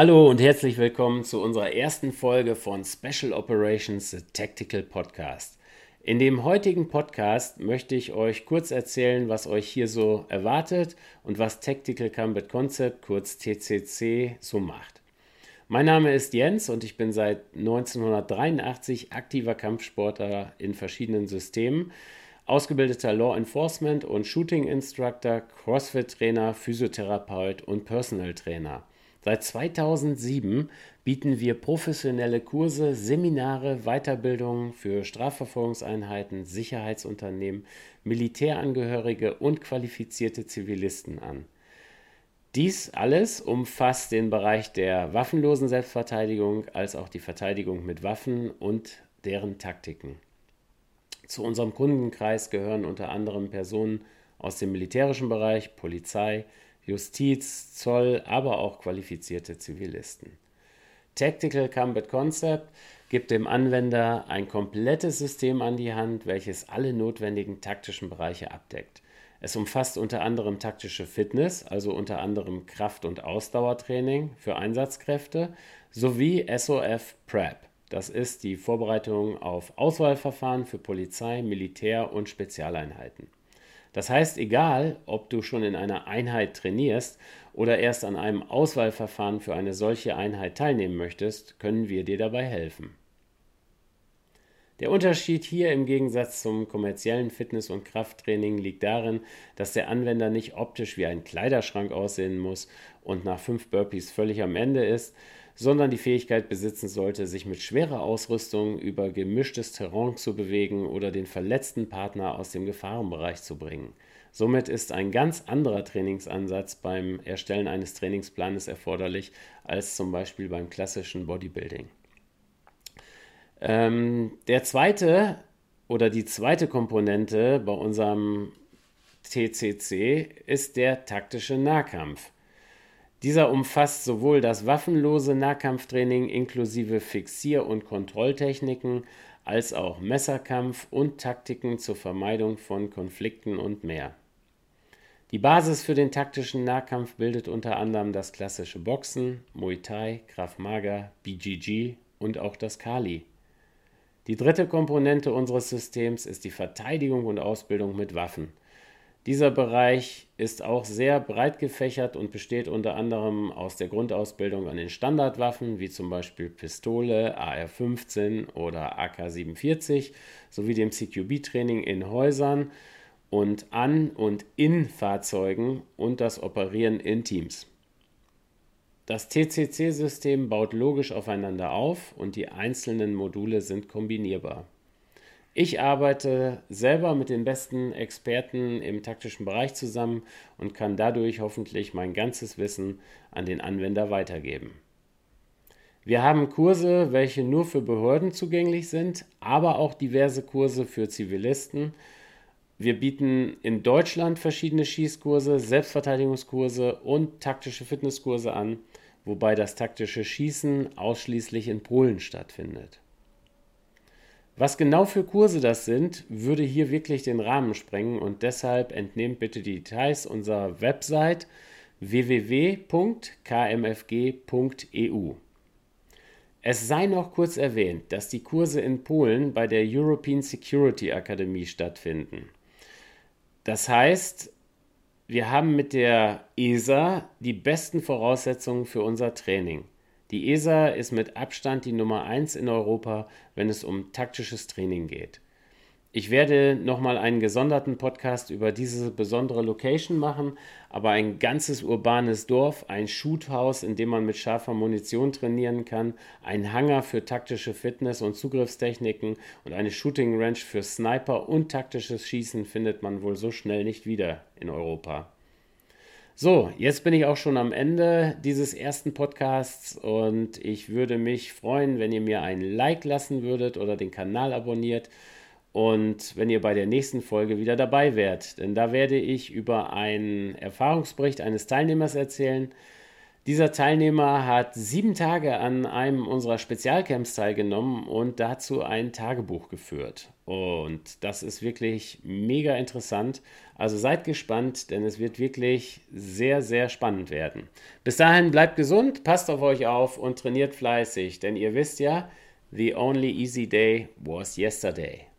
Hallo und herzlich willkommen zu unserer ersten Folge von Special Operations, the Tactical Podcast. In dem heutigen Podcast möchte ich euch kurz erzählen, was euch hier so erwartet und was Tactical Combat Concept, kurz TCC, so macht. Mein Name ist Jens und ich bin seit 1983 aktiver Kampfsportler in verschiedenen Systemen, ausgebildeter Law Enforcement und Shooting Instructor, CrossFit-Trainer, Physiotherapeut und Personal Trainer. Seit 2007 bieten wir professionelle Kurse, Seminare, Weiterbildungen für Strafverfolgungseinheiten, Sicherheitsunternehmen, Militärangehörige und qualifizierte Zivilisten an. Dies alles umfasst den Bereich der waffenlosen Selbstverteidigung als auch die Verteidigung mit Waffen und deren Taktiken. Zu unserem Kundenkreis gehören unter anderem Personen aus dem militärischen Bereich, Polizei, Justiz, Zoll, aber auch qualifizierte Zivilisten. Tactical Combat Concept gibt dem Anwender ein komplettes System an die Hand, welches alle notwendigen taktischen Bereiche abdeckt. Es umfasst unter anderem taktische Fitness, also unter anderem Kraft- und Ausdauertraining für Einsatzkräfte, sowie SOF Prep. Das ist die Vorbereitung auf Auswahlverfahren für Polizei, Militär und Spezialeinheiten. Das heißt, egal, ob du schon in einer Einheit trainierst oder erst an einem Auswahlverfahren für eine solche Einheit teilnehmen möchtest, können wir dir dabei helfen. Der Unterschied hier im Gegensatz zum kommerziellen Fitness- und Krafttraining liegt darin, dass der Anwender nicht optisch wie ein Kleiderschrank aussehen muss und nach fünf Burpees völlig am Ende ist, sondern die Fähigkeit besitzen sollte, sich mit schwerer Ausrüstung über gemischtes Terrain zu bewegen oder den verletzten Partner aus dem Gefahrenbereich zu bringen. Somit ist ein ganz anderer Trainingsansatz beim Erstellen eines Trainingsplanes erforderlich als zum Beispiel beim klassischen Bodybuilding. Ähm, der zweite oder die zweite Komponente bei unserem TCC ist der taktische Nahkampf. Dieser umfasst sowohl das waffenlose Nahkampftraining inklusive Fixier- und Kontrolltechniken als auch Messerkampf und Taktiken zur Vermeidung von Konflikten und mehr. Die Basis für den taktischen Nahkampf bildet unter anderem das klassische Boxen, Muay Thai, Krav Maga, BGG und auch das Kali. Die dritte Komponente unseres Systems ist die Verteidigung und Ausbildung mit Waffen. Dieser Bereich ist auch sehr breit gefächert und besteht unter anderem aus der Grundausbildung an den Standardwaffen, wie zum Beispiel Pistole, AR-15 oder AK-47, sowie dem CQB-Training in Häusern und an und in Fahrzeugen und das Operieren in Teams. Das TCC-System baut logisch aufeinander auf und die einzelnen Module sind kombinierbar. Ich arbeite selber mit den besten Experten im taktischen Bereich zusammen und kann dadurch hoffentlich mein ganzes Wissen an den Anwender weitergeben. Wir haben Kurse, welche nur für Behörden zugänglich sind, aber auch diverse Kurse für Zivilisten. Wir bieten in Deutschland verschiedene Schießkurse, Selbstverteidigungskurse und taktische Fitnesskurse an, wobei das taktische Schießen ausschließlich in Polen stattfindet. Was genau für Kurse das sind, würde hier wirklich den Rahmen sprengen und deshalb entnehmt bitte die Details unserer Website www.kmfg.eu. Es sei noch kurz erwähnt, dass die Kurse in Polen bei der European Security Academy stattfinden. Das heißt, wir haben mit der ESA die besten Voraussetzungen für unser Training. Die ESA ist mit Abstand die Nummer 1 in Europa, wenn es um taktisches Training geht. Ich werde nochmal einen gesonderten Podcast über diese besondere Location machen, aber ein ganzes urbanes Dorf, ein Shoothaus, in dem man mit scharfer Munition trainieren kann, ein Hangar für taktische Fitness und Zugriffstechniken und eine Shooting Range für Sniper und taktisches Schießen findet man wohl so schnell nicht wieder in Europa. So, jetzt bin ich auch schon am Ende dieses ersten Podcasts und ich würde mich freuen, wenn ihr mir ein Like lassen würdet oder den Kanal abonniert und wenn ihr bei der nächsten Folge wieder dabei wärt. Denn da werde ich über einen Erfahrungsbericht eines Teilnehmers erzählen, Dieser Teilnehmer hat sieben Tage an einem unserer Spezialcamps teilgenommen und dazu ein Tagebuch geführt. Und das ist wirklich mega interessant. Also seid gespannt, denn es wird wirklich sehr, sehr spannend werden. Bis dahin bleibt gesund, passt auf euch auf und trainiert fleißig, denn ihr wisst ja, the only easy day was yesterday.